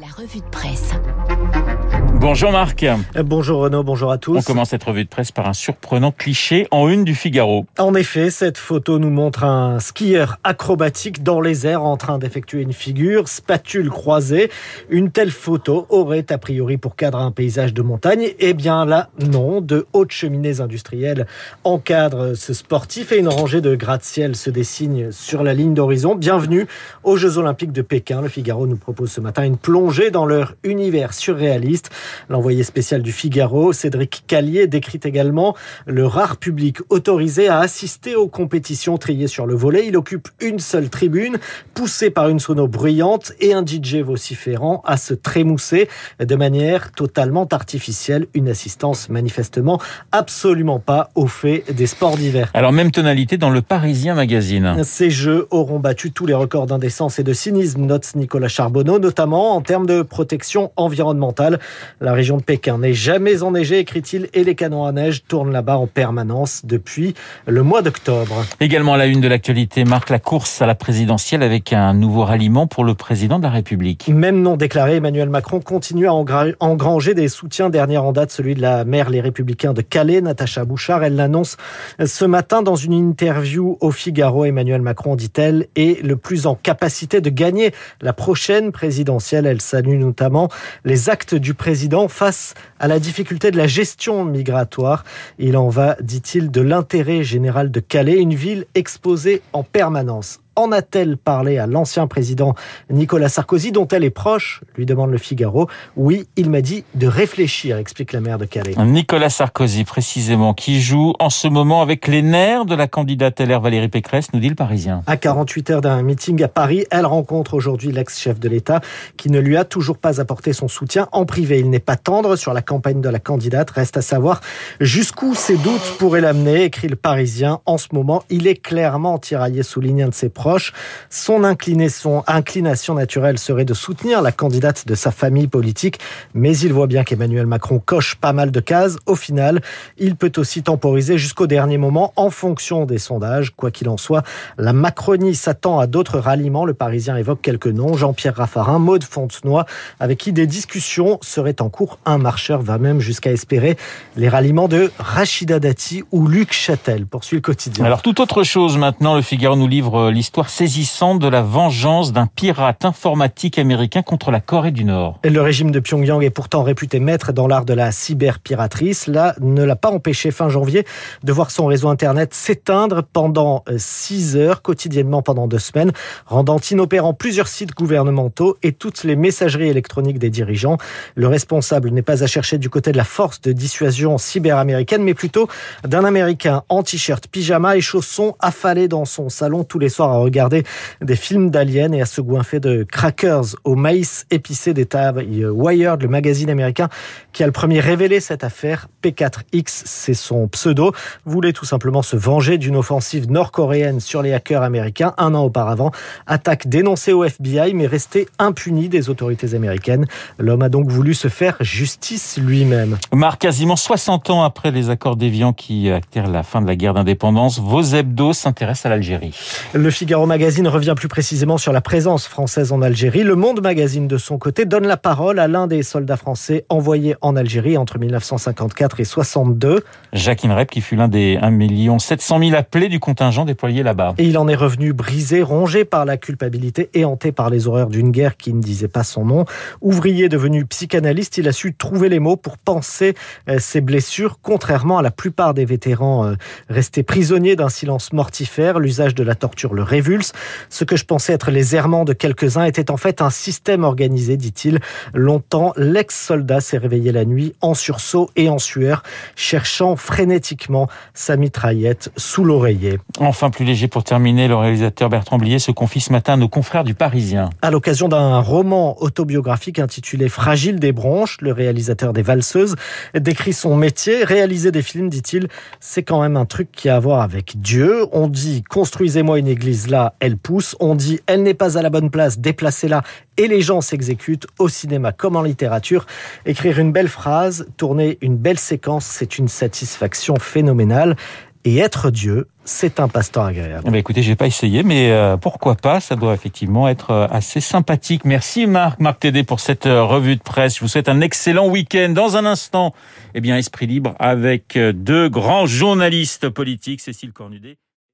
La revue de presse. Bonjour Marc. Bonjour Renaud, bonjour à tous. On commence cette revue de presse par un surprenant cliché en une du Figaro. En effet, cette photo nous montre un skieur acrobatique dans les airs en train d'effectuer une figure, spatule croisée. Une telle photo aurait a priori pour cadre un paysage de montagne. Eh bien là, non. De hautes cheminées industrielles encadrent ce sportif et une rangée de gratte-ciel se dessine sur la ligne d'horizon. Bienvenue aux Jeux Olympiques de Pékin. Le Figaro nous propose ce matin une dans leur univers surréaliste. L'envoyé spécial du Figaro, Cédric Callier, décrit également le rare public autorisé à assister aux compétitions triées sur le volet. Il occupe une seule tribune, poussé par une sono bruyante et un DJ vociférant à se trémousser de manière totalement artificielle. Une assistance manifestement absolument pas au fait des sports d'hiver. Alors même tonalité dans le Parisien Magazine. Ces jeux auront battu tous les records d'indécence et de cynisme, note Nicolas Charbonneau, notamment en termes de protection environnementale. La région de Pékin n'est jamais enneigée, écrit-il, et les canons à neige tournent là-bas en permanence depuis le mois d'octobre. Également à la une de l'actualité marque la course à la présidentielle avec un nouveau ralliement pour le président de la République. Même non déclaré, Emmanuel Macron continue à engranger des soutiens. Dernier en date, celui de la maire Les Républicains de Calais, Natacha Bouchard. Elle l'annonce ce matin dans une interview au Figaro. Emmanuel Macron, dit-elle, est le plus en capacité de gagner la prochaine présidentielle. Elle salue notamment les actes du président face à la difficulté de la gestion migratoire. Il en va, dit-il, de l'intérêt général de Calais, une ville exposée en permanence en a-t-elle parlé à l'ancien président Nicolas Sarkozy, dont elle est proche lui demande le Figaro. Oui, il m'a dit de réfléchir, explique la maire de Calais. Nicolas Sarkozy, précisément, qui joue en ce moment avec les nerfs de la candidate LR Valérie Pécresse, nous dit le Parisien. À 48 heures d'un meeting à Paris, elle rencontre aujourd'hui l'ex-chef de l'État qui ne lui a toujours pas apporté son soutien en privé. Il n'est pas tendre sur la campagne de la candidate. Reste à savoir jusqu'où ses doutes pourraient l'amener, écrit le Parisien. En ce moment, il est clairement tiraillé, souligne un de ses proche. Son inclination, naturelle serait de soutenir la candidate de sa famille politique, mais il voit bien qu'Emmanuel Macron coche pas mal de cases. Au final, il peut aussi temporiser jusqu'au dernier moment en fonction des sondages. Quoi qu'il en soit, la Macronie s'attend à d'autres ralliements. Le Parisien évoque quelques noms. Jean-Pierre Raffarin, Maude Fontenoy, avec qui des discussions seraient en cours. Un marcheur va même jusqu'à espérer les ralliements de Rachida Dati ou Luc Châtel. Poursuit le quotidien. Alors, tout autre chose maintenant, le Figaro nous livre l'histoire l'histoire saisissante de la vengeance d'un pirate informatique américain contre la Corée du Nord. Le régime de Pyongyang est pourtant réputé maître dans l'art de la cyberpiraterie. Cela ne l'a pas empêché fin janvier de voir son réseau Internet s'éteindre pendant 6 heures quotidiennement pendant deux semaines, rendant inopérant plusieurs sites gouvernementaux et toutes les messageries électroniques des dirigeants. Le responsable n'est pas à chercher du côté de la force de dissuasion cyber-américaine, mais plutôt d'un Américain en t-shirt, pyjama et chaussons affalé dans son salon tous les soirs à regarder des films d'aliens et à se goinfrer de crackers au maïs épicé des tables. Wired, le magazine américain qui a le premier révélé cette affaire, P4X, c'est son pseudo, voulait tout simplement se venger d'une offensive nord-coréenne sur les hackers américains un an auparavant. Attaque dénoncée au FBI mais restée impunie des autorités américaines. L'homme a donc voulu se faire justice lui-même. Marc, quasiment 60 ans après les accords d'Évian qui actèrent la fin de la guerre d'indépendance, vos hebdos s'intéressent à l'Algérie. Le Figaro Magazine revient plus précisément sur la présence française en Algérie. Le Monde Magazine, de son côté, donne la parole à l'un des soldats français envoyés en Algérie entre 1954 et 62. Jacques Inrep, qui fut l'un des 1 700 000 appelés du contingent déployé là-bas. Et il en est revenu brisé, rongé par la culpabilité et hanté par les horreurs d'une guerre qui ne disait pas son nom. Ouvrier devenu psychanalyste, il a su trouver les mots pour penser euh, ses blessures, contrairement à la plupart des vétérans euh, restés prisonniers d'un silence mortifère. L'usage de la torture le révulse. Ce que je pensais être les errements de quelques-uns était en fait un système organisé, dit-il. Longtemps, l'ex-soldat s'est réveillé la nuit en sursaut et en sueur, cherchant frénétiquement sa mitraillette sous l'oreiller. Enfin, plus léger pour terminer, le réalisateur Bertrand Blier se confie ce matin à nos confrères du Parisien. À l'occasion d'un roman autobiographique intitulé Fragile des bronches, le réalisateur des Valseuses décrit son métier. Réaliser des films, dit-il, c'est quand même un truc qui a à voir avec Dieu. On dit construisez-moi une église là, elle pousse. On dit elle n'est pas à la bonne place, déplacez-la et les gens s'exécutent au cinéma comme en littérature. Écrire une belle phrase, tourner une belle séquence, c'est une satisfaction phénoménale. Et être Dieu, c'est un passe-temps agréable. Eh ben écoutez, j'ai pas essayé, mais euh, pourquoi pas? Ça doit effectivement être euh, assez sympathique. Merci Marc, Marc Tédé pour cette euh, revue de presse. Je vous souhaite un excellent week-end. Dans un instant, eh bien, Esprit Libre avec deux grands journalistes politiques, Cécile Cornudet.